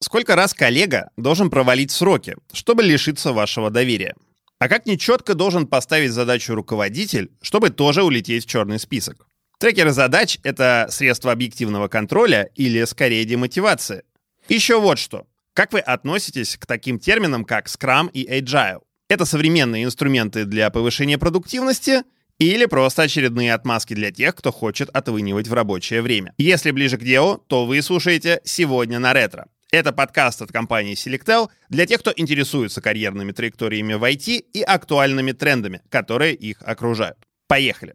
Сколько раз коллега должен провалить сроки, чтобы лишиться вашего доверия? А как нечетко должен поставить задачу руководитель, чтобы тоже улететь в черный список? Трекеры задач — это средство объективного контроля или, скорее, демотивации. Еще вот что. Как вы относитесь к таким терминам, как Scrum и Agile? Это современные инструменты для повышения продуктивности или просто очередные отмазки для тех, кто хочет отвынивать в рабочее время? Если ближе к делу, то вы слушаете «Сегодня на ретро». Это подкаст от компании Selectel для тех, кто интересуется карьерными траекториями в IT и актуальными трендами, которые их окружают. Поехали!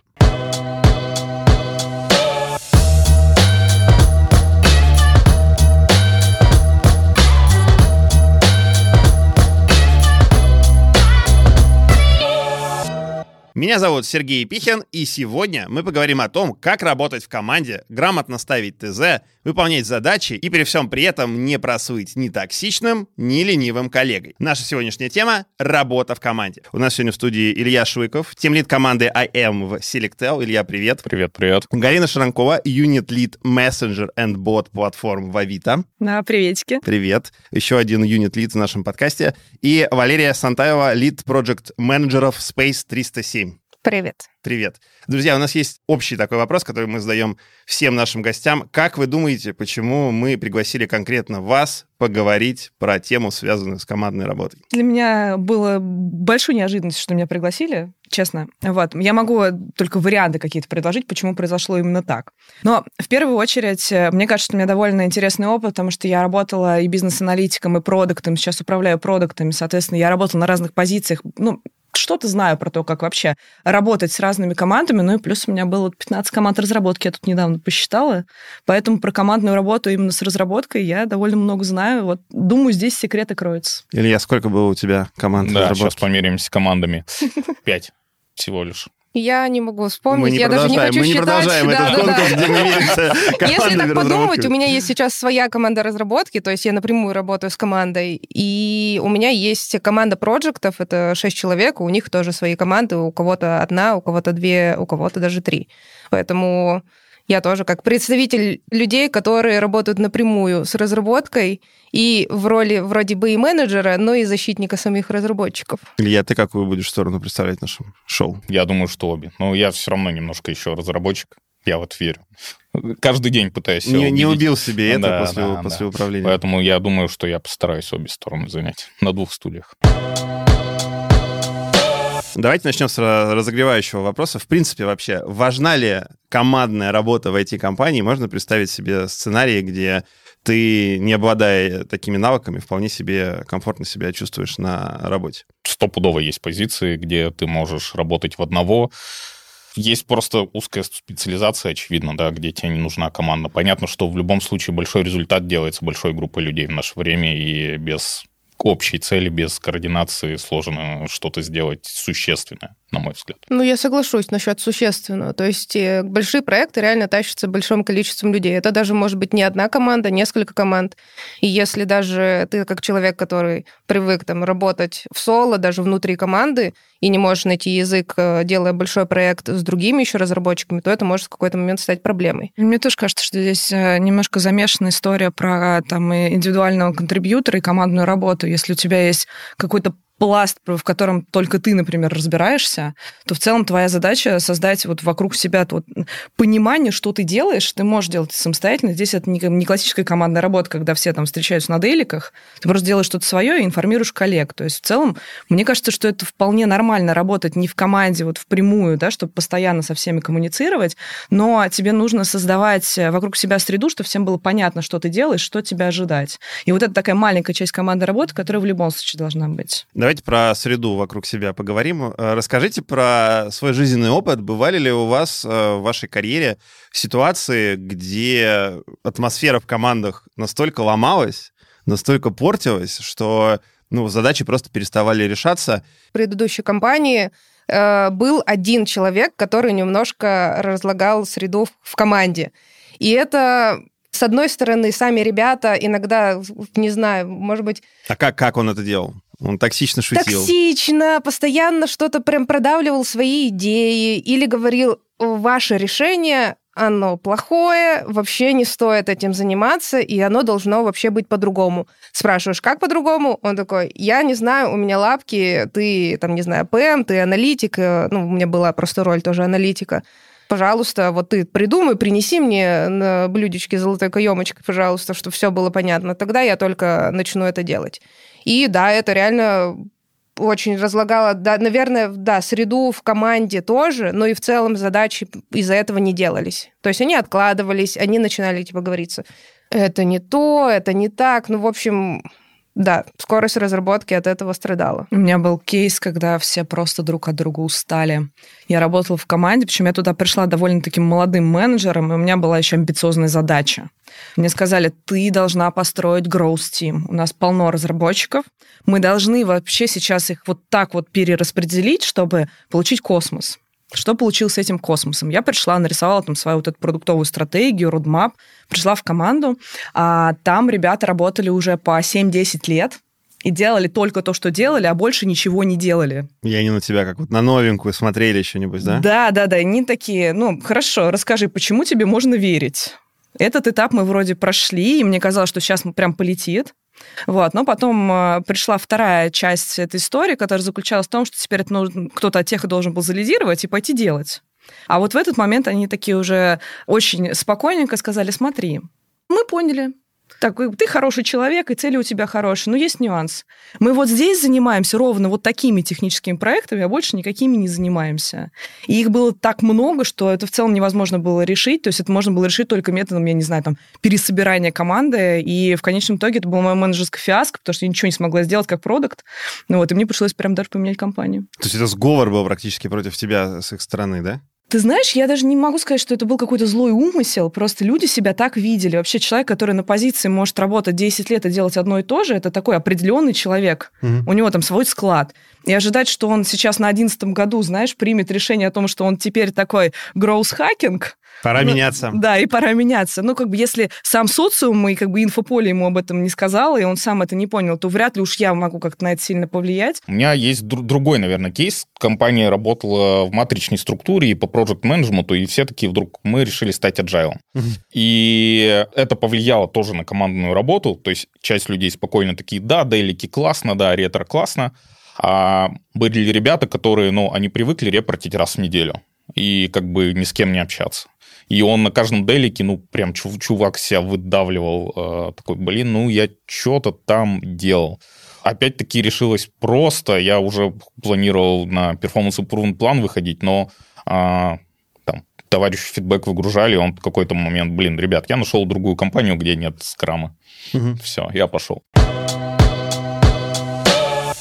Меня зовут Сергей Пихин, и сегодня мы поговорим о том, как работать в команде, грамотно ставить ТЗ, выполнять задачи и при всем при этом не просыть ни токсичным, ни ленивым коллегой. Наша сегодняшняя тема — работа в команде. У нас сегодня в студии Илья Швыков, тимлид команды IM в Selectel. Илья, привет. Привет, привет. Галина Шаранкова, юнит лид Messenger and Bot платформ в Авито. Да, приветики. Привет. Еще один юнит лид в нашем подкасте. И Валерия Сантаева, лид Project менеджеров Space 307. Привет. Привет. Друзья, у нас есть общий такой вопрос, который мы задаем всем нашим гостям. Как вы думаете, почему мы пригласили конкретно вас поговорить про тему, связанную с командной работой? Для меня было большой неожиданностью, что меня пригласили, честно. Вот. Я могу только варианты какие-то предложить, почему произошло именно так. Но в первую очередь, мне кажется, что у меня довольно интересный опыт, потому что я работала и бизнес-аналитиком, и продуктом, сейчас управляю продуктами, соответственно, я работала на разных позициях, ну, что-то знаю про то, как вообще работать с разными командами, ну и плюс у меня было 15 команд разработки, я тут недавно посчитала, поэтому про командную работу именно с разработкой я довольно много знаю. Вот думаю, здесь секреты кроются. Илья, сколько было у тебя команд Да, разработки? сейчас померимся командами. Пять всего лишь. Я не могу вспомнить, Мы не я даже не хочу мы не считать. продолжаем Да, этот да, да. конкурс, где мы меряемся Если так подумать, у меня есть сейчас своя команда разработки, то есть я напрямую работаю с командой, и у меня есть команда проектов, это шесть человек, у них тоже свои команды, у кого-то одна, у кого-то две, у кого-то даже три. Поэтому я тоже как представитель людей, которые работают напрямую с разработкой и в роли вроде бы и менеджера, но и защитника самих разработчиков. Илья, ты какую будешь сторону представлять в нашем шоу? Я думаю, что обе. Но я все равно немножко еще разработчик. Я вот верю. Каждый день пытаюсь Не, не убил себе это Да, после, да, после да. управления. Поэтому я думаю, что я постараюсь обе стороны занять на двух стульях. Давайте начнем с ра- разогревающего вопроса. В принципе, вообще, важна ли командная работа в IT-компании? Можно представить себе сценарий, где ты, не обладая такими навыками, вполне себе комфортно себя чувствуешь на работе. Стопудово есть позиции, где ты можешь работать в одного. Есть просто узкая специализация, очевидно, да, где тебе не нужна команда. Понятно, что в любом случае большой результат делается большой группой людей в наше время, и без общей цели, без координации сложно что-то сделать существенное, на мой взгляд. Ну, я соглашусь насчет существенного. То есть э, большие проекты реально тащатся большим количеством людей. Это даже может быть не одна команда, несколько команд. И если даже ты как человек, который привык там работать в соло, даже внутри команды, и не можешь найти язык, э, делая большой проект с другими еще разработчиками, то это может в какой-то момент стать проблемой. Мне тоже кажется, что здесь э, немножко замешана история про там, и индивидуального контрибьютора и командную работу. Если у тебя есть какой-то пласт, в котором только ты, например, разбираешься, то в целом твоя задача создать вот вокруг себя вот понимание, что ты делаешь, ты можешь делать самостоятельно. Здесь это не, классическая командная работа, когда все там встречаются на дейликах, ты просто делаешь что-то свое и информируешь коллег. То есть в целом, мне кажется, что это вполне нормально работать не в команде вот впрямую, да, чтобы постоянно со всеми коммуницировать, но тебе нужно создавать вокруг себя среду, чтобы всем было понятно, что ты делаешь, что тебя ожидать. И вот это такая маленькая часть команды работы, которая в любом случае должна быть. Давайте про среду вокруг себя поговорим. Э, Расскажите про свой жизненный опыт. Бывали ли у вас э, в вашей карьере ситуации, где атмосфера в командах настолько ломалась, настолько портилась, что ну, задачи просто переставали решаться? В предыдущей компании э, был один человек, который немножко разлагал среду в- в команде. И это с одной стороны, сами ребята иногда, не знаю, может быть, А как, как он это делал? Он токсично шутил. токсично, постоянно что-то прям продавливал свои идеи или говорил, ваше решение оно плохое, вообще не стоит этим заниматься, и оно должно вообще быть по-другому. Спрашиваешь, как по-другому? Он такой, я не знаю, у меня лапки, ты, там, не знаю, ПМ, ты аналитик, э, ну, у меня была просто роль тоже аналитика. Пожалуйста, вот ты придумай, принеси мне на блюдечке золотой каемочкой, пожалуйста, чтобы все было понятно. Тогда я только начну это делать. И да, это реально очень разлагала, да, наверное, да, среду в команде тоже, но и в целом задачи из-за этого не делались. То есть они откладывались, они начинали, типа, говориться, это не то, это не так. Ну, в общем, да, скорость разработки от этого страдала. У меня был кейс, когда все просто друг от друга устали. Я работала в команде, причем я туда пришла довольно таким молодым менеджером, и у меня была еще амбициозная задача. Мне сказали, ты должна построить growth team. У нас полно разработчиков. Мы должны вообще сейчас их вот так вот перераспределить, чтобы получить космос. Что получилось с этим космосом? Я пришла, нарисовала там свою вот эту продуктовую стратегию, roadmap, пришла в команду, а там ребята работали уже по 7-10 лет, и делали только то, что делали, а больше ничего не делали. И они на тебя как вот на новенькую смотрели еще, нибудь, да? Да, да, да. Они такие, ну, хорошо, расскажи, почему тебе можно верить? Этот этап мы вроде прошли, и мне казалось, что сейчас прям полетит. Вот. Но потом э, пришла вторая часть этой истории, которая заключалась в том, что теперь это нужно, кто-то от тех должен был залидировать и пойти делать. А вот в этот момент они такие уже очень спокойненько сказали, смотри, мы поняли, так, ты хороший человек, и цели у тебя хорошие, но есть нюанс. Мы вот здесь занимаемся ровно вот такими техническими проектами, а больше никакими не занимаемся. И их было так много, что это в целом невозможно было решить. То есть это можно было решить только методом, я не знаю, там, пересобирания команды. И в конечном итоге это была моя менеджерская фиаско, потому что я ничего не смогла сделать как продукт. Ну вот, и мне пришлось прям даже поменять компанию. То есть это сговор был практически против тебя с их стороны, да? Ты знаешь, я даже не могу сказать, что это был какой-то злой умысел, просто люди себя так видели. Вообще человек, который на позиции может работать 10 лет и делать одно и то же, это такой определенный человек. Угу. У него там свой склад. И ожидать, что он сейчас на 11 году, знаешь, примет решение о том, что он теперь такой гроус-хакинг, Пора ну, меняться. Да, и пора меняться. Ну, как бы, если сам социум и как бы инфополе ему об этом не сказал, и он сам это не понял, то вряд ли уж я могу как-то на это сильно повлиять. У меня есть дру- другой, наверное, кейс. Компания работала в матричной структуре и по проект менеджменту и все таки вдруг мы решили стать agile. И это повлияло тоже на командную работу. То есть часть людей спокойно такие, да, дейлики классно, да, ретро классно. А были ребята, которые, ну, они привыкли репортить раз в неделю и как бы ни с кем не общаться. И он на каждом делике, ну, прям чувак себя выдавливал. Э, такой, блин, ну, я что-то там делал. Опять-таки решилось просто. Я уже планировал на Performance Improvement план выходить, но а, там товарищ фидбэк выгружали, он в какой-то момент, блин, ребят, я нашел другую компанию, где нет скрама. Угу. Все, я пошел.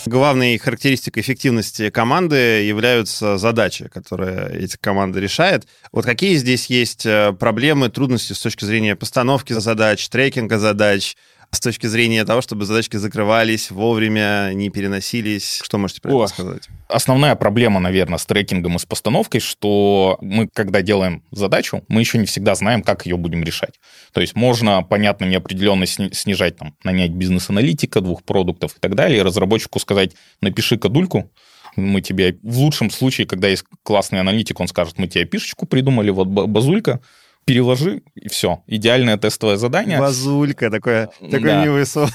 Главной характеристикой эффективности команды являются задачи, которые эти команды решают. Вот какие здесь есть э, проблемы, трудности с точки зрения постановки задач, трекинга задач, с точки зрения того, чтобы задачки закрывались вовремя, не переносились? Что можете про О, это сказать? Основная проблема, наверное, с трекингом и с постановкой, что мы, когда делаем задачу, мы еще не всегда знаем, как ее будем решать. То есть можно, понятно, неопределенно снижать, там, нанять бизнес-аналитика, двух продуктов и так далее, и разработчику сказать, напиши кодульку, мы тебе в лучшем случае, когда есть классный аналитик, он скажет, мы тебе пишечку придумали, вот базулька, переложи, и все. Идеальное тестовое задание. Базулька, такое, такое да. милое слово.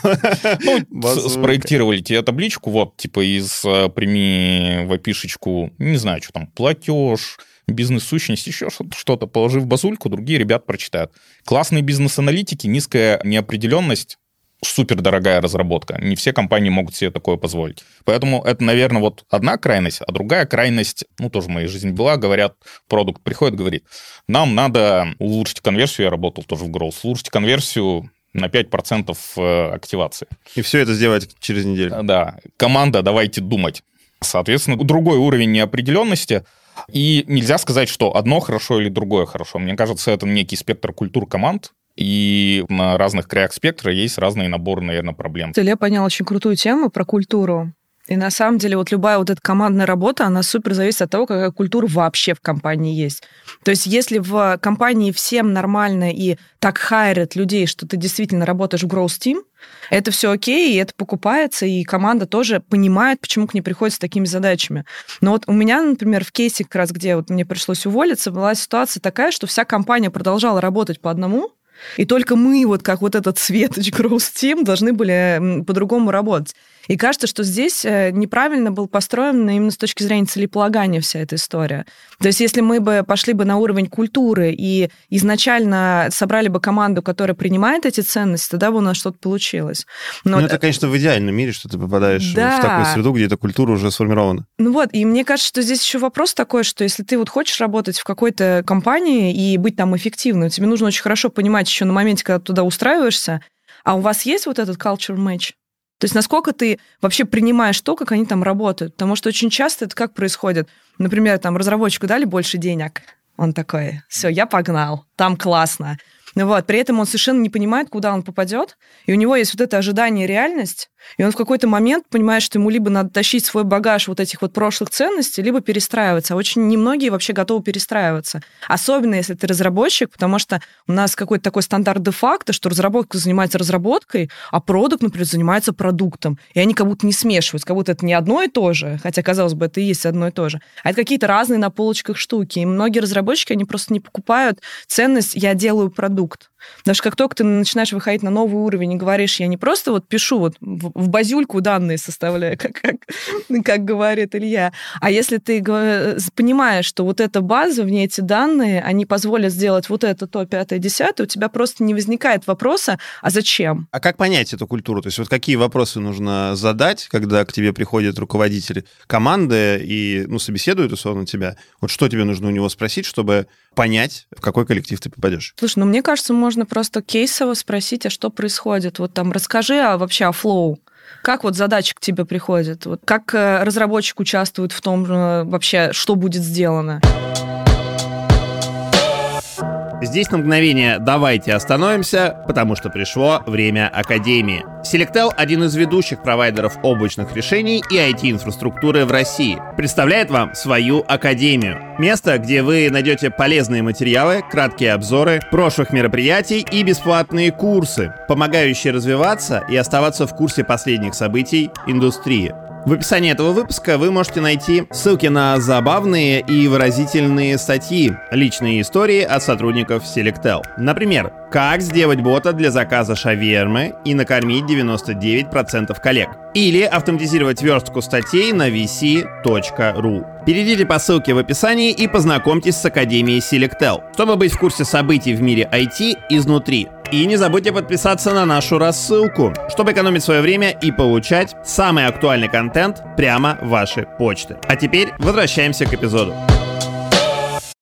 Ну, спроектировали тебе табличку, вот, типа из э, прими в опишечку, не знаю, что там, платеж, бизнес-сущность, еще что-то, положи в базульку, другие ребят прочитают. Классные бизнес-аналитики, низкая неопределенность, супер дорогая разработка. Не все компании могут себе такое позволить. Поэтому это, наверное, вот одна крайность, а другая крайность, ну, тоже в моей жизни была, говорят, продукт приходит, говорит, нам надо улучшить конверсию, я работал тоже в Growth, улучшить конверсию на 5% э, активации. И все это сделать через неделю. Да. Команда, давайте думать. Соответственно, другой уровень неопределенности. И нельзя сказать, что одно хорошо или другое хорошо. Мне кажется, это некий спектр культур команд, и на разных краях спектра есть разные наборы, наверное, проблем. Илья понял очень крутую тему про культуру. И на самом деле вот любая вот эта командная работа, она супер зависит от того, какая культура вообще в компании есть. То есть если в компании всем нормально и так хайрят людей, что ты действительно работаешь в growth team, это все окей, и это покупается, и команда тоже понимает, почему к ней приходится с такими задачами. Но вот у меня, например, в кейсе как раз, где вот мне пришлось уволиться, была ситуация такая, что вся компания продолжала работать по одному, и только мы, вот как вот этот Светоч Growth Team, должны были по-другому работать. И кажется, что здесь э, неправильно был построен именно с точки зрения целеполагания вся эта история. То есть если мы бы пошли бы на уровень культуры и изначально собрали бы команду, которая принимает эти ценности, тогда бы у нас что-то получилось. Но ну, это, конечно, в идеальном мире, что ты попадаешь да. в такую среду, где эта культура уже сформирована. Ну вот, и мне кажется, что здесь еще вопрос такой, что если ты вот хочешь работать в какой-то компании и быть там эффективным, тебе нужно очень хорошо понимать еще на моменте, когда ты туда устраиваешься, а у вас есть вот этот culture match? То есть насколько ты вообще принимаешь то, как они там работают. Потому что очень часто это как происходит. Например, там разработчику дали больше денег. Он такой, все, я погнал, там классно. Вот. При этом он совершенно не понимает, куда он попадет, и у него есть вот это ожидание и реальность, и он в какой-то момент понимает, что ему либо надо тащить свой багаж вот этих вот прошлых ценностей, либо перестраиваться. А очень немногие вообще готовы перестраиваться. Особенно, если ты разработчик, потому что у нас какой-то такой стандарт де-факто, что разработка занимается разработкой, а продукт, например, занимается продуктом. И они как будто не смешиваются, как будто это не одно и то же, хотя, казалось бы, это и есть одно и то же. А это какие-то разные на полочках штуки. И многие разработчики, они просто не покупают ценность «я делаю продукт» продукт. Даже как только ты начинаешь выходить на новый уровень и говоришь, я не просто вот пишу вот в, базюльку данные составляю, как, как, как говорит Илья, а если ты понимаешь, что вот эта база, в ней эти данные, они позволят сделать вот это, то, пятое, десятое, у тебя просто не возникает вопроса, а зачем? А как понять эту культуру? То есть вот какие вопросы нужно задать, когда к тебе приходит руководитель команды и, ну, собеседует, условно, тебя? Вот что тебе нужно у него спросить, чтобы понять, в какой коллектив ты попадешь? Слушай, ну, мне кажется, можно просто кейсово спросить, а что происходит. Вот там расскажи а вообще о флоу. Как вот задача к тебе приходит? Вот как э, разработчик участвует в том э, вообще, что будет сделано? Здесь на мгновение давайте остановимся, потому что пришло время Академии. Selectel, один из ведущих провайдеров облачных решений и IT-инфраструктуры в России, представляет вам свою Академию. Место, где вы найдете полезные материалы, краткие обзоры прошлых мероприятий и бесплатные курсы, помогающие развиваться и оставаться в курсе последних событий индустрии. В описании этого выпуска вы можете найти ссылки на забавные и выразительные статьи, личные истории от сотрудников Selectel. Например, как сделать бота для заказа шавермы и накормить 99% коллег. Или автоматизировать верстку статей на vc.ru. Перейдите по ссылке в описании и познакомьтесь с Академией Selectel, чтобы быть в курсе событий в мире IT изнутри. И не забудьте подписаться на нашу рассылку, чтобы экономить свое время и получать самый актуальный контент прямо в ваши почты. А теперь возвращаемся к эпизоду.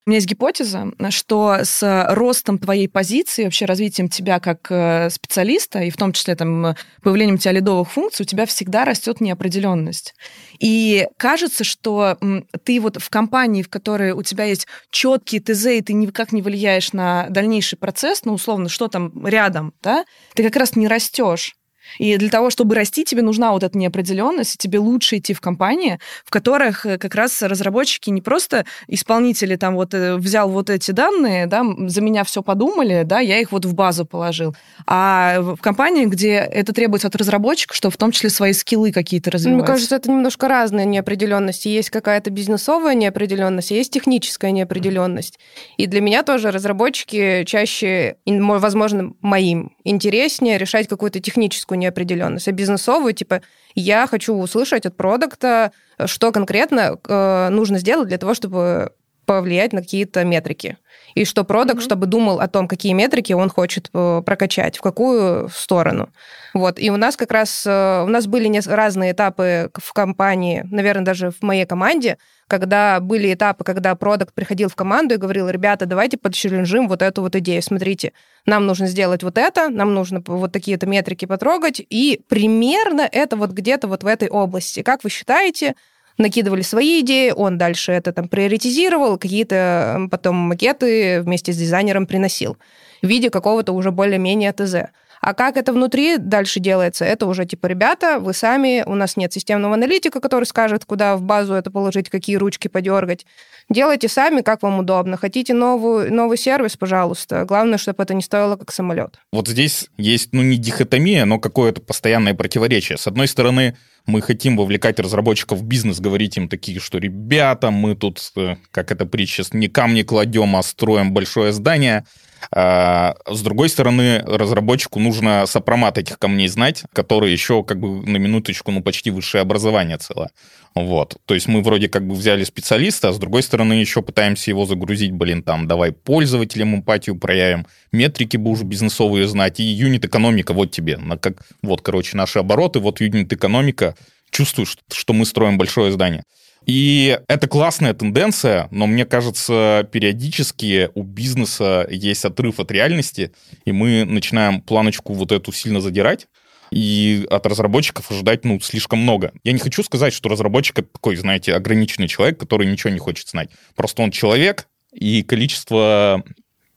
У меня есть гипотеза, что с ростом твоей позиции, вообще развитием тебя как э, специалиста, и в том числе там, появлением тебя лидовых функций, у тебя всегда растет неопределенность. И кажется, что ты вот в компании, в которой у тебя есть четкие ТЗ, и ты никак не влияешь на дальнейший процесс, ну, условно, что там рядом, да, ты как раз не растешь. И для того, чтобы расти, тебе нужна вот эта неопределенность, и тебе лучше идти в компании, в которых э, как раз разработчики не просто исполнители там вот э, взял вот эти данные, да, за меня все подумали, да, я их вот в базу положил, а в компании, где это требуется от разработчика, что в том числе свои скиллы какие-то развивать. Мне кажется, это немножко разная неопределенность. Есть какая-то бизнесовая неопределенность, есть техническая неопределенность. И для меня тоже разработчики чаще, возможно, моим интереснее решать какую-то техническую неопределенность, а бизнесовую, типа, я хочу услышать от продукта, что конкретно э, нужно сделать для того, чтобы повлиять на какие-то метрики. И что продукт, mm-hmm. чтобы думал о том, какие метрики он хочет э, прокачать, в какую сторону. Вот. И у нас как раз э, у нас были разные этапы в компании, наверное, даже в моей команде, когда были этапы, когда продукт приходил в команду и говорил, ребята, давайте подчелленджим вот эту вот идею. Смотрите, нам нужно сделать вот это, нам нужно вот такие-то метрики потрогать, и примерно это вот где-то вот в этой области. Как вы считаете, накидывали свои идеи, он дальше это там приоритизировал, какие-то потом макеты вместе с дизайнером приносил в виде какого-то уже более-менее ТЗ. А как это внутри дальше делается, это уже типа, ребята, вы сами, у нас нет системного аналитика, который скажет, куда в базу это положить, какие ручки подергать. Делайте сами, как вам удобно. Хотите новую, новый сервис, пожалуйста. Главное, чтобы это не стоило как самолет. Вот здесь есть, ну, не дихотомия, но какое-то постоянное противоречие. С одной стороны, мы хотим вовлекать разработчиков в бизнес, говорить им такие, что ребята, мы тут, э, как это притча, не камни кладем, а строим большое здание. А, с другой стороны, разработчику нужно сопромат этих камней знать, которые еще как бы на минуточку, ну, почти высшее образование целое. Вот. То есть мы вроде как бы взяли специалиста, а с другой стороны еще пытаемся его загрузить, блин, там, давай пользователям эмпатию проявим, метрики уже бизнесовые знать, и юнит-экономика, вот тебе. На как, вот, короче, наши обороты, вот юнит-экономика, чувствуешь, что мы строим большое здание. И это классная тенденция, но мне кажется, периодически у бизнеса есть отрыв от реальности, и мы начинаем планочку вот эту сильно задирать, и от разработчиков ожидать, ну, слишком много. Я не хочу сказать, что разработчик это такой, знаете, ограниченный человек, который ничего не хочет знать. Просто он человек, и количество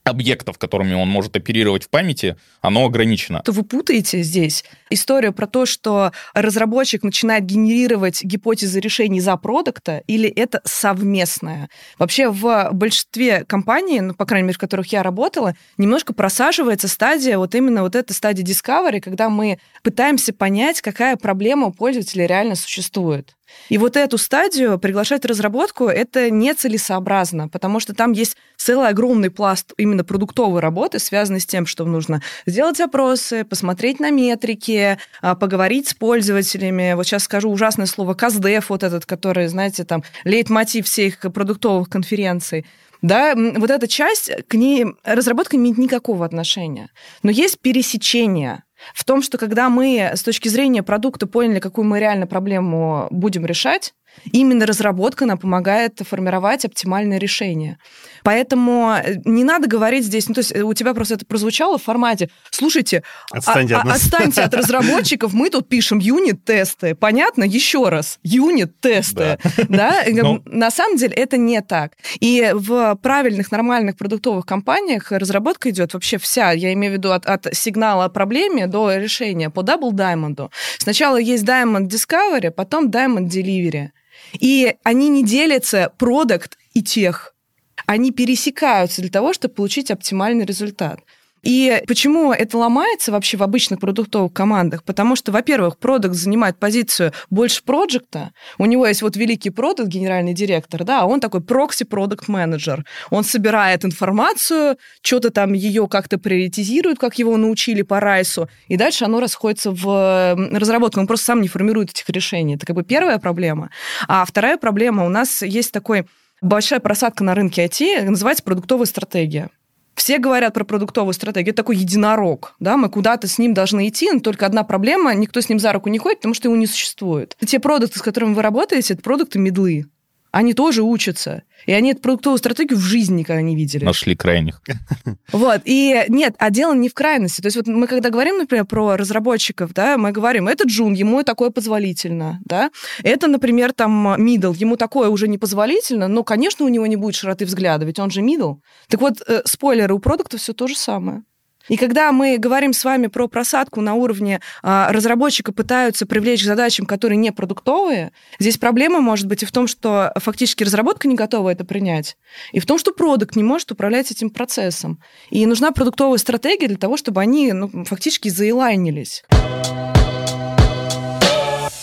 объектов, которыми он может оперировать в памяти, оно ограничено. То вы путаете здесь историю про то, что разработчик начинает генерировать гипотезы решений за продукта, или это совместное? Вообще в большинстве компаний, ну, по крайней мере, в которых я работала, немножко просаживается стадия, вот именно вот эта стадия discovery, когда мы пытаемся понять, какая проблема у пользователя реально существует. И вот эту стадию приглашать в разработку это нецелесообразно, потому что там есть целый огромный пласт именно продуктовой работы, связанный с тем, что нужно сделать опросы, посмотреть на метрики, а, поговорить с пользователями. Вот сейчас скажу ужасное слово «каздев», вот этот, который, знаете, там, лейтмотив всех продуктовых конференций. Да, вот эта часть, к ней разработка не имеет никакого отношения. Но есть пересечение в том, что когда мы с точки зрения продукта поняли, какую мы реально проблему будем решать, Именно разработка нам помогает формировать оптимальное решение. Поэтому э, не надо говорить здесь, ну, то есть э, у тебя просто это прозвучало в формате, слушайте, отстаньте, а, от, отстаньте от разработчиков, мы тут пишем юнит-тесты, понятно? Еще раз, юнит-тесты, да? Но... На самом деле это не так. И в правильных, нормальных продуктовых компаниях разработка идет вообще вся, я имею в виду от, от сигнала о проблеме до решения по Double Diamond. Сначала есть Diamond Discovery, потом Diamond Delivery. И они не делятся продукт и тех. Они пересекаются для того, чтобы получить оптимальный результат. И почему это ломается вообще в обычных продуктовых командах? Потому что, во-первых, продукт занимает позицию больше проекта. У него есть вот великий продукт, генеральный директор, да, а он такой прокси-продукт-менеджер. Он собирает информацию, что-то там ее как-то приоритизирует, как его научили по Райсу, и дальше оно расходится в разработку. Он просто сам не формирует этих решений. Это как бы первая проблема. А вторая проблема, у нас есть такой большая просадка на рынке IT, называется продуктовая стратегия. Все говорят про продуктовую стратегию. Это такой единорог. Да? Мы куда-то с ним должны идти, но только одна проблема, никто с ним за руку не ходит, потому что его не существует. Те продукты, с которыми вы работаете, это продукты медлы. Они тоже учатся. И они эту продуктовую стратегию в жизни никогда не видели. Нашли крайних. Вот. И нет, а дело не в крайности. То есть вот мы когда говорим, например, про разработчиков, да, мы говорим, это джун, ему такое позволительно, да. Это, например, там middle, ему такое уже не позволительно, но, конечно, у него не будет широты взгляда, ведь он же middle. Так вот, э, спойлеры, у продукта все то же самое. И когда мы говорим с вами про просадку на уровне а, разработчика пытаются привлечь к задачам, которые не продуктовые, здесь проблема может быть и в том, что фактически разработка не готова это принять, и в том, что продукт не может управлять этим процессом. И нужна продуктовая стратегия для того, чтобы они ну, фактически заилайнились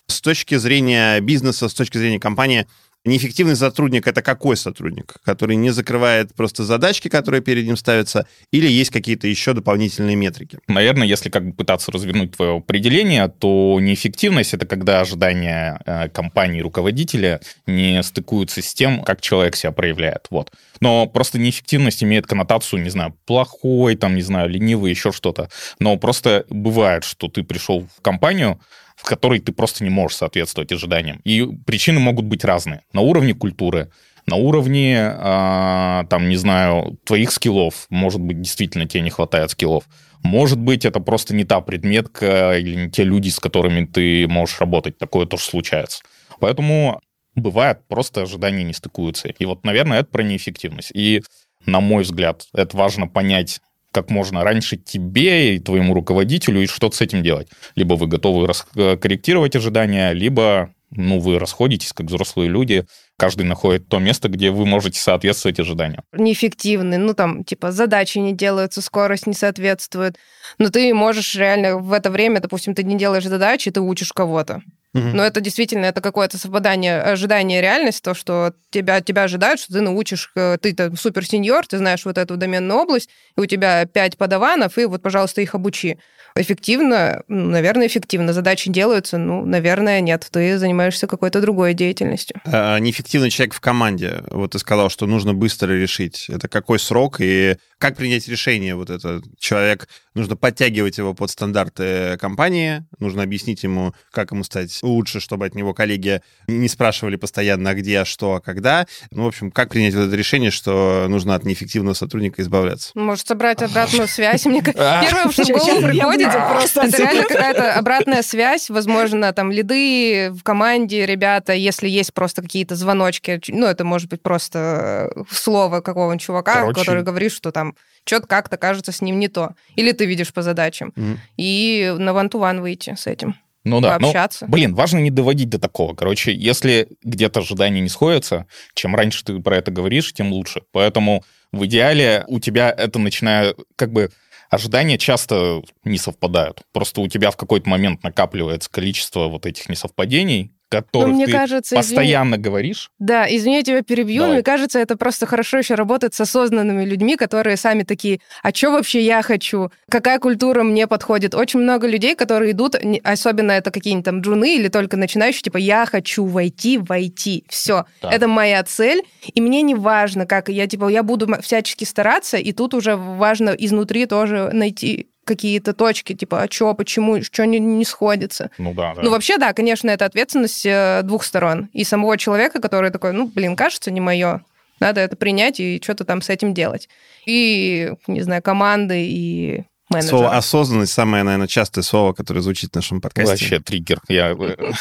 с точки зрения бизнеса, с точки зрения компании, Неэффективный сотрудник — это какой сотрудник? Который не закрывает просто задачки, которые перед ним ставятся, или есть какие-то еще дополнительные метрики? Наверное, если как бы пытаться развернуть твое определение, то неэффективность — это когда ожидания э, компании руководителя не стыкуются с тем, как человек себя проявляет. Вот. Но просто неэффективность имеет коннотацию, не знаю, плохой, там, не знаю, ленивый, еще что-то. Но просто бывает, что ты пришел в компанию, в которой ты просто не можешь соответствовать ожиданиям. И причины могут быть разные. На уровне культуры, на уровне, э, там, не знаю, твоих скиллов. Может быть, действительно тебе не хватает скиллов. Может быть, это просто не та предметка или не те люди, с которыми ты можешь работать. Такое тоже случается. Поэтому бывает, просто ожидания не стыкуются. И вот, наверное, это про неэффективность. И, на мой взгляд, это важно понять как можно раньше тебе и твоему руководителю и что-то с этим делать. Либо вы готовы корректировать ожидания, либо ну, вы расходитесь как взрослые люди, каждый находит то место, где вы можете соответствовать ожиданиям. Неэффективны, ну там, типа, задачи не делаются, скорость не соответствует. Но ты можешь реально в это время, допустим, ты не делаешь задачи, ты учишь кого-то. Но это действительно это какое-то совпадание ожидания реальности, то, что тебя, тебя ожидают, что ты научишь, э, ты там супер сеньор, ты знаешь вот эту доменную область, и у тебя пять подаванов, и вот, пожалуйста, их обучи. Эффективно? Наверное, эффективно. Задачи делаются? Ну, наверное, нет. Ты занимаешься какой-то другой деятельностью. А, неэффективный человек в команде. Вот ты сказал, что нужно быстро решить. Это какой срок и как принять решение? Вот это человек, нужно подтягивать его под стандарты компании, нужно объяснить ему, как ему стать лучше, чтобы от него коллеги не спрашивали постоянно, а где, а что, а когда. Ну, в общем, как принять вот это решение, что нужно от неэффективного сотрудника избавляться? Может, собрать обратную связь. Мне первое, что в голову приходит, просто это реально какая-то обратная связь, возможно, там лиды в команде, ребята, если есть просто какие-то звоночки, ну, это может быть просто э, слово какого-нибудь чувака, который говорит, что там что-то как-то кажется с ним не то. Или ты видишь по задачам. Mm. И на ван-ту-ван выйти с этим. Ну да, ну, блин, важно не доводить до такого. Короче, если где-то ожидания не сходятся, чем раньше ты про это говоришь, тем лучше. Поэтому в идеале у тебя это начинает как бы ожидания часто не совпадают. Просто у тебя в какой-то момент накапливается количество вот этих несовпадений, которых мне ты кажется, постоянно извини... говоришь. Да, извини, я тебя перебью, Давай. мне кажется, это просто хорошо еще работать с осознанными людьми, которые сами такие, а что вообще я хочу? Какая культура мне подходит? Очень много людей, которые идут, особенно это какие-нибудь там джуны или только начинающие, типа, я хочу войти, войти, все, да. это моя цель, и мне не важно, как я, типа, я буду всячески стараться, и тут уже важно изнутри тоже найти какие-то точки, типа, а что, почему, что не, не сходится. Ну да, да. Ну вообще, да, конечно, это ответственность э, двух сторон. И самого человека, который такой, ну, блин, кажется, не мое. Надо это принять и что-то там с этим делать. И, не знаю, команды и менеджера. Слово осознанность самое, наверное, частое слово, которое звучит в нашем подкасте. Вообще триггер. Я... Э,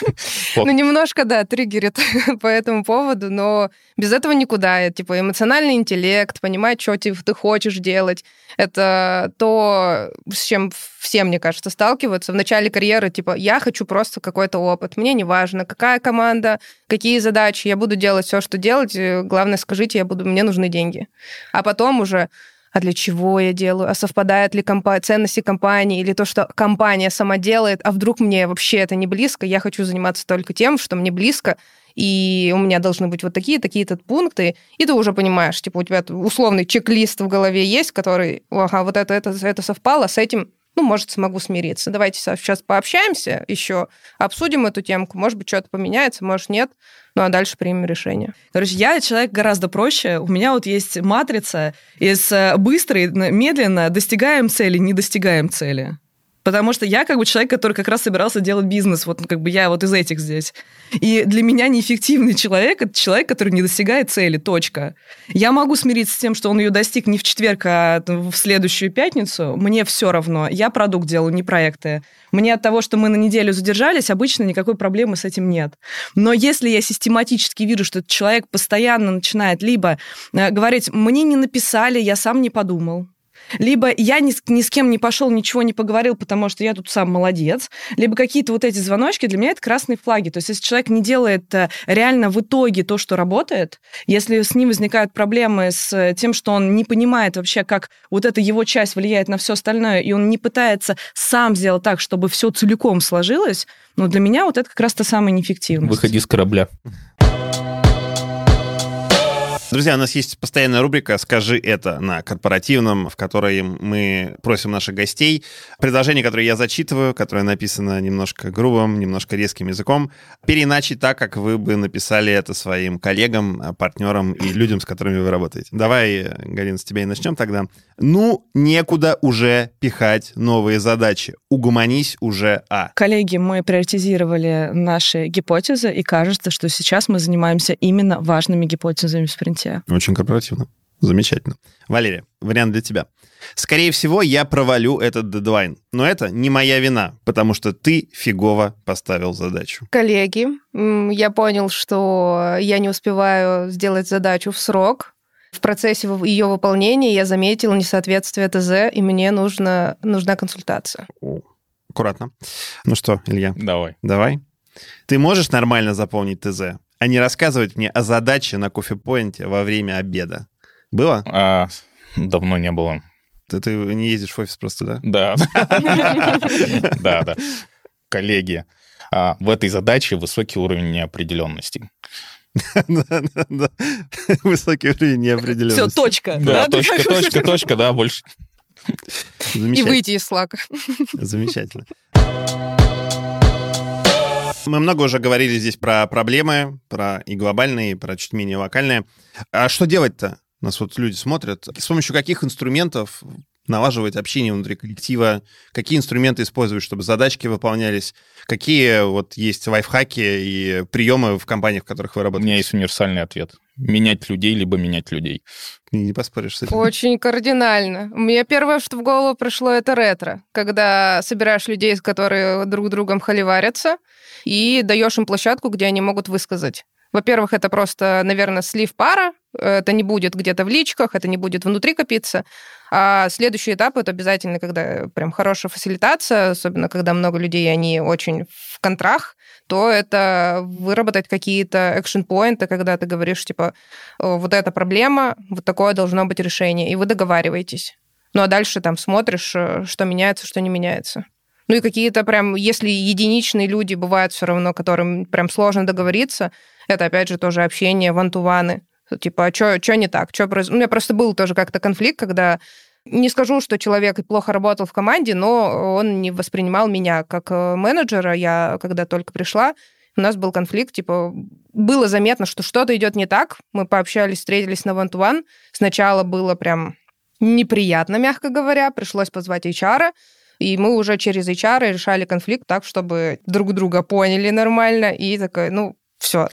ну, немножко, да, триггерит по этому поводу, но без этого никуда. Типа эмоциональный интеллект, понимать, что ты хочешь делать. Это то, с чем все, мне кажется, сталкиваются в начале карьеры. Типа, я хочу просто какой-то опыт. Мне не важно, какая команда, какие задачи. Я буду делать все, что делать. Главное, скажите, я буду, мне нужны деньги. А потом уже а для чего я делаю, а совпадают ли компа- ценности компании или то, что компания сама делает, а вдруг мне вообще это не близко, я хочу заниматься только тем, что мне близко, и у меня должны быть вот такие, такие-то пункты, и ты уже понимаешь, типа у тебя условный чек-лист в голове есть, который, ага, вот это, это, это совпало, с этим ну, может, смогу смириться. Давайте сейчас пообщаемся еще, обсудим эту темку. Может быть, что-то поменяется, может, нет. Ну, а дальше примем решение. Короче, я человек гораздо проще. У меня вот есть матрица из э, быстрой, медленно достигаем цели, не достигаем цели. Потому что я как бы человек, который как раз собирался делать бизнес. Вот ну, как бы я вот из этих здесь. И для меня неэффективный человек – это человек, который не достигает цели, точка. Я могу смириться с тем, что он ее достиг не в четверг, а в следующую пятницу. Мне все равно. Я продукт делаю, не проекты. Мне от того, что мы на неделю задержались, обычно никакой проблемы с этим нет. Но если я систематически вижу, что этот человек постоянно начинает либо э, говорить, мне не написали, я сам не подумал, либо я ни, ни с кем не пошел, ничего не поговорил, потому что я тут сам молодец, либо какие-то вот эти звоночки, для меня это красные флаги. То есть если человек не делает э, реально в итоге то, что работает, если с ним возникают проблемы с тем, что он не понимает вообще, как вот эта его часть влияет на все остальное, и он не пытается сам сделать так, чтобы все целиком сложилось, ну, для меня вот это как раз то самое неэффективность. Выходи с корабля. Друзья, у нас есть постоянная рубрика «Скажи это» на корпоративном, в которой мы просим наших гостей предложение, которое я зачитываю, которое написано немножко грубым, немножко резким языком, переиначить так, как вы бы написали это своим коллегам, партнерам и людям, с которыми вы работаете. Давай, Галина, с тебя и начнем тогда. Ну, некуда уже пихать новые задачи. Угомонись уже, а. Коллеги, мы приоритизировали наши гипотезы, и кажется, что сейчас мы занимаемся именно важными гипотезами в спринте развития. Очень корпоративно. Замечательно. Валерия, вариант для тебя. Скорее всего, я провалю этот дедлайн, но это не моя вина, потому что ты фигово поставил задачу. Коллеги, я понял, что я не успеваю сделать задачу в срок, в процессе ее выполнения я заметила несоответствие ТЗ, и мне нужно, нужна консультация. О, аккуратно. Ну что, Илья? Давай. Давай. Ты можешь нормально заполнить ТЗ, а не рассказывать мне о задаче на кофе-поинте во время обеда? Было? А, давно не было. Ты, ты не ездишь в офис просто, да? Да. Да, да. Коллеги, а, в этой задаче высокий уровень неопределенности. Высокий уровень неопределенности. Все, точка. Да, точка, точка, точка, да, больше. И выйти из слака. Замечательно. Мы много уже говорили здесь про проблемы, про и глобальные, и про чуть менее локальные. А что делать-то? Нас вот люди смотрят. С помощью каких инструментов налаживать общение внутри коллектива, какие инструменты использовать, чтобы задачки выполнялись, какие вот есть лайфхаки и приемы в компаниях, в которых вы У работаете? меня есть универсальный ответ. Менять людей, либо менять людей. Не поспоришь с этим. Очень кардинально. Мне первое, что в голову пришло, это ретро. Когда собираешь людей, которые друг другом холиварятся, и даешь им площадку, где они могут высказать. Во-первых, это просто, наверное, слив пара, это не будет где-то в личках, это не будет внутри копиться. А следующий этап это обязательно, когда прям хорошая фасилитация, особенно когда много людей, они очень в контрах, то это выработать какие-то экшен-поинты, когда ты говоришь, типа, «О, вот эта проблема, вот такое должно быть решение, и вы договариваетесь. Ну а дальше там смотришь, э, что меняется, что не меняется. Ну и какие-то прям, если единичные люди бывают все равно, которым прям сложно договориться, это опять же тоже общение, вантуваны. Типа, а что не так? Чё произ... У меня просто был тоже как-то конфликт, когда не скажу, что человек плохо работал в команде, но он не воспринимал меня как э, менеджера. Я, когда только пришла, у нас был конфликт, типа, было заметно, что что-то идет не так. Мы пообщались, встретились на one-to-one. Сначала было прям неприятно, мягко говоря. Пришлось позвать HR, и мы уже через HR решали конфликт так, чтобы друг друга поняли нормально. И такой, ну, все.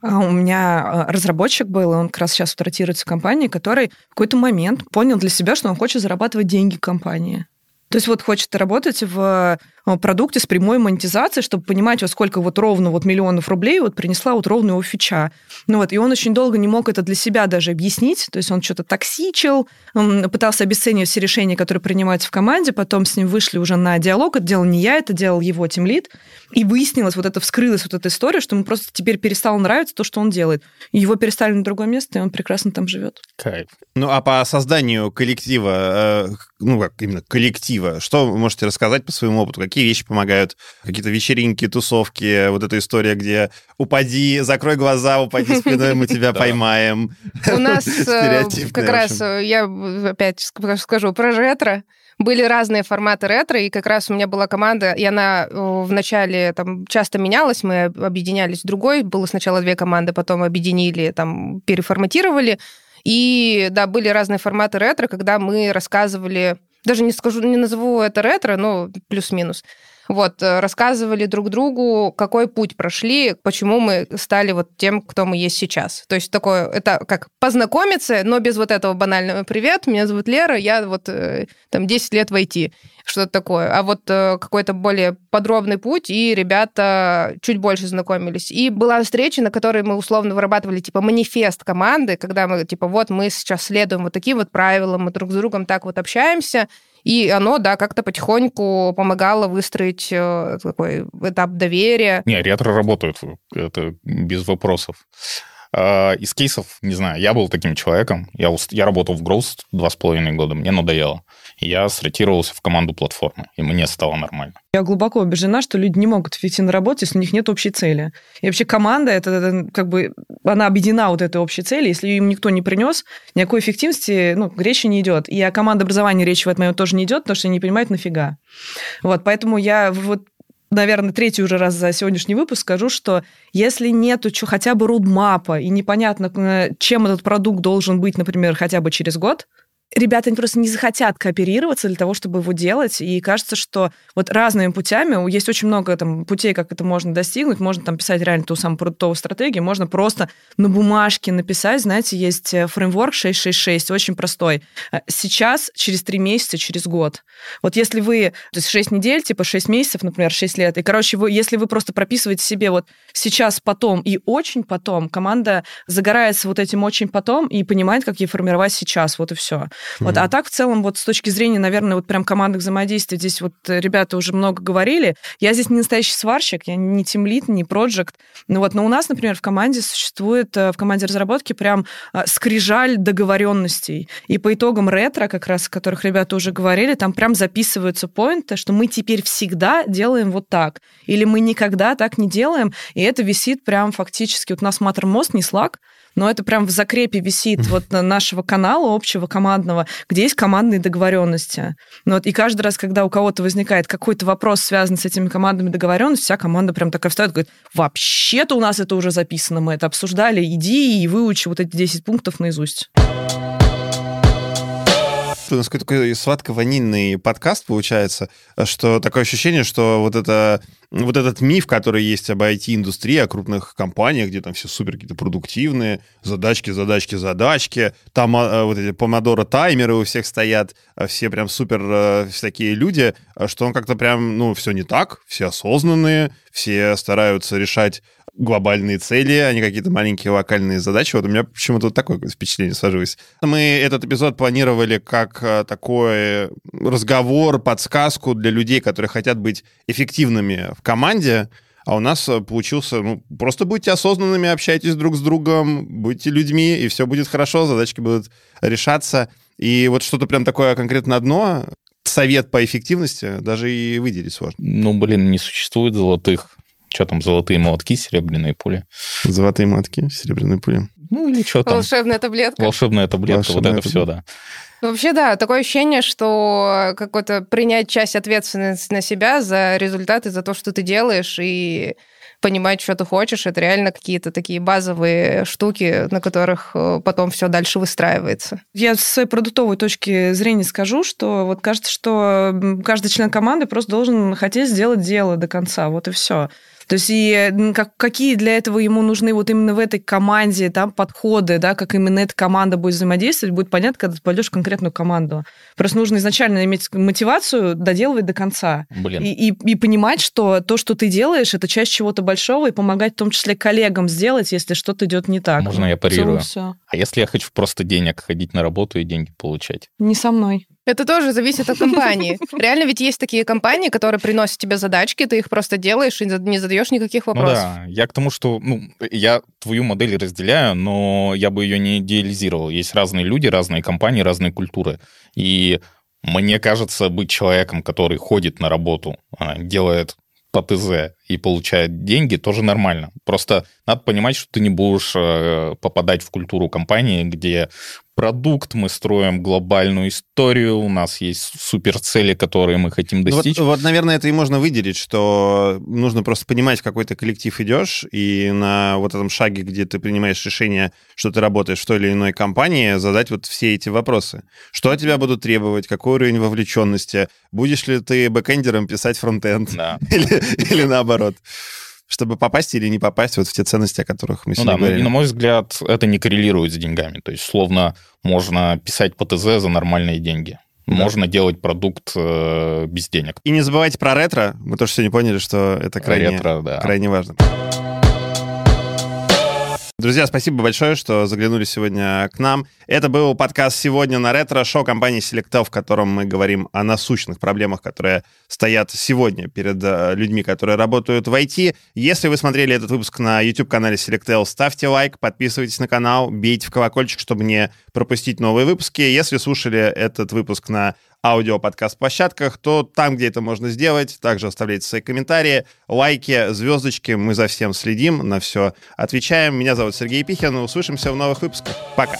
А У меня а, разработчик был, и он как раз сейчас вот ротируется в компании, который в какой-то момент понял для себя, что он хочет зарабатывать деньги компании. То есть вот хочет работать в продукте с прямой монетизацией, чтобы понимать, вот сколько вот ровно вот миллионов рублей вот принесла вот ровно его фича. Ну вот, и он очень долго не мог это для себя даже объяснить, то есть он что-то токсичил, пытался обесценивать все решения, которые принимаются в команде, потом с ним вышли уже на диалог, это делал не я, это делал его тимлид, и выяснилось, вот это вскрылась вот эта история, что ему просто теперь перестало нравиться то, что он делает. Его перестали на другое место, и он прекрасно там живет. Кайф. Ну, а по созданию коллектива, э, ну, как именно коллектива, что вы можете рассказать по своему опыту? Какие вещи помогают? Какие-то вечеринки, тусовки, вот эта история, где упади, закрой глаза, упади спиной, мы тебя поймаем. У нас э, как раз, э, я опять ск- скажу про ретро. Были разные форматы ретро, и как раз у меня была команда, и она э, вначале там часто менялась, мы объединялись в другой. Было сначала две команды, потом объединили, там переформатировали. И да, были разные форматы ретро, когда мы рассказывали, даже не скажу, не назову это ретро, но плюс-минус. Вот, э, рассказывали друг другу, какой путь прошли, почему мы стали вот тем, кто мы есть сейчас. То есть такое, это как познакомиться, но без вот этого банального «Привет, меня зовут Лера, я вот э, там 10 лет в IT», что-то такое. А вот э, какой-то более подробный путь, и ребята чуть больше знакомились. И была встреча, на которой мы условно вырабатывали типа манифест команды, когда мы типа вот мы сейчас следуем вот таким вот правилам, мы друг с другом так вот общаемся, и оно, да, как-то потихоньку помогало выстроить э, такой этап доверия. Не, ретро работают, это без вопросов. А, Из кейсов, не знаю, я был таким человеком, я, я работал в Growth два с половиной года, мне надоело. Я сротировался в команду платформы, и мне стало нормально. Я глубоко убеждена, что люди не могут эффективно работать, если у них нет общей цели. И вообще команда, это, это как бы, она объединена вот этой общей цели. Если им никто не принес, никакой эффективности, ну, речи не идет. И о командообразовании речи в этом момент тоже не идет, потому что они не понимают нафига. Вот, поэтому я вот наверное, третий уже раз за сегодняшний выпуск скажу, что если нету чё, хотя бы рудмапа и непонятно, э, чем этот продукт должен быть, например, хотя бы через год, ребята просто не захотят кооперироваться для того, чтобы его делать, и кажется, что вот разными путями, есть очень много там путей, как это можно достигнуть, можно там писать реально ту самую продуктовую стратегию, можно просто на бумажке написать, знаете, есть э, фреймворк 666, очень простой. Э, сейчас, через три месяца, через год. Вот если вы, то есть 6 недель, типа 6 месяцев, например, 6 лет, и, короче, вы, если вы просто прописываете себе вот сейчас, потом и очень потом, команда загорается вот этим очень потом и понимает, как ей формировать сейчас, вот и все. Mm-hmm. Вот, а так в целом вот с точки зрения, наверное, вот прям командных взаимодействий, здесь вот э, ребята уже много говорили, я здесь не настоящий сварщик, я не тимлит, не проект, ну вот, но у нас, например, в команде существует, э, в команде разработки прям э, скрижаль договоренностей, и по итогам ретро, как раз, о которых ребята уже говорили, там прям записываются поинты, что мы теперь всегда делаем вот так, или мы никогда так не делаем, и это висит прям фактически, вот у нас Маттермост, не Slack, но это прям в закрепе висит вот нашего канала общего командного, где есть командные договоренности. Ну, вот, и каждый раз, когда у кого-то возникает какой-то вопрос, связанный с этими командными договоренностями, вся команда прям такая встает и говорит, вообще-то у нас это уже записано, мы это обсуждали, иди и выучи вот эти 10 пунктов наизусть у нас какой-то такой сладко-ванильный подкаст получается, что такое ощущение, что вот это вот этот миф, который есть об IT-индустрии, о крупных компаниях, где там все супер какие-то продуктивные, задачки, задачки, задачки, там а, вот эти помодоро таймеры у всех стоят, а все прям супер э, такие люди, что он как-то прям, ну, все не так, все осознанные, все стараются решать глобальные цели, а не какие-то маленькие локальные задачи. Вот у меня почему-то вот такое впечатление сложилось. Мы этот эпизод планировали как э, такой разговор, подсказку для людей, которые хотят быть эффективными в команде, а у нас э, получился, ну, просто будьте осознанными, общайтесь друг с другом, будьте людьми, и все будет хорошо, задачки будут решаться. И вот что-то прям такое конкретно одно, совет по эффективности даже и выделить сложно. Ну, блин, не существует золотых что там, золотые молотки, серебряные пули? Золотые молотки, серебряные пули. Ну или что там? Волшебная таблетка. Волшебная таблетка, Волшебная вот это таблетка. все, да. Вообще, да, такое ощущение, что какое-то принять часть ответственности на себя за результаты, за то, что ты делаешь, и понимать, что ты хочешь, это реально какие-то такие базовые штуки, на которых э, потом все дальше выстраивается. Я с своей продуктовой точки зрения скажу, что вот кажется, что каждый член команды просто должен хотеть сделать дело до конца, вот и все. То есть и как, какие для этого ему нужны вот именно в этой команде там подходы, да, как именно эта команда будет взаимодействовать, будет понятно, когда ты пойдешь в конкретную команду. Просто нужно изначально иметь мотивацию доделывать до конца. Блин. И, и, и понимать, что то, что ты делаешь, это часть чего-то большого, и помогать в том числе коллегам сделать, если что-то идет не так. Можно я парирую? А если я хочу просто денег ходить на работу и деньги получать? Не со мной. Это тоже зависит от компании. Реально ведь есть такие компании, которые приносят тебе задачки, ты их просто делаешь и не задаешь никаких вопросов. Ну да, я к тому, что ну, я твою модель разделяю, но я бы ее не идеализировал. Есть разные люди, разные компании, разные культуры. И мне кажется, быть человеком, который ходит на работу, а, делает по ТЗ и получает деньги, тоже нормально. Просто надо понимать, что ты не будешь э, попадать в культуру компании, где продукт, мы строим глобальную историю, у нас есть супер цели, которые мы хотим достичь. Вот, вот, наверное, это и можно выделить, что нужно просто понимать, в какой ты коллектив идешь, и на вот этом шаге, где ты принимаешь решение, что ты работаешь в той или иной компании, задать вот все эти вопросы. Что от тебя будут требовать, какой уровень вовлеченности, будешь ли ты бэкэндером писать фронтенд, да. или, или наоборот чтобы попасть или не попасть вот в те ценности, о которых мы ну сегодня да, говорили. И, на мой взгляд, это не коррелирует с деньгами. То есть, словно можно писать по ТЗ за нормальные деньги. Да. Можно делать продукт э, без денег. И не забывайте про ретро. Мы тоже сегодня поняли, что это крайне, ретро, да. крайне важно. Друзья, спасибо большое, что заглянули сегодня к нам. Это был подкаст «Сегодня на ретро», шоу компании Selectel, в котором мы говорим о насущных проблемах, которые стоят сегодня перед э, людьми, которые работают в IT. Если вы смотрели этот выпуск на YouTube-канале Selectel, ставьте лайк, подписывайтесь на канал, бейте в колокольчик, чтобы не пропустить новые выпуски. Если слушали этот выпуск на аудио-подкаст-площадках, то там, где это можно сделать, также оставляйте свои комментарии, лайки, звездочки. Мы за всем следим, на все отвечаем. Меня зовут Сергей Пихин. Услышимся в новых выпусках. Пока.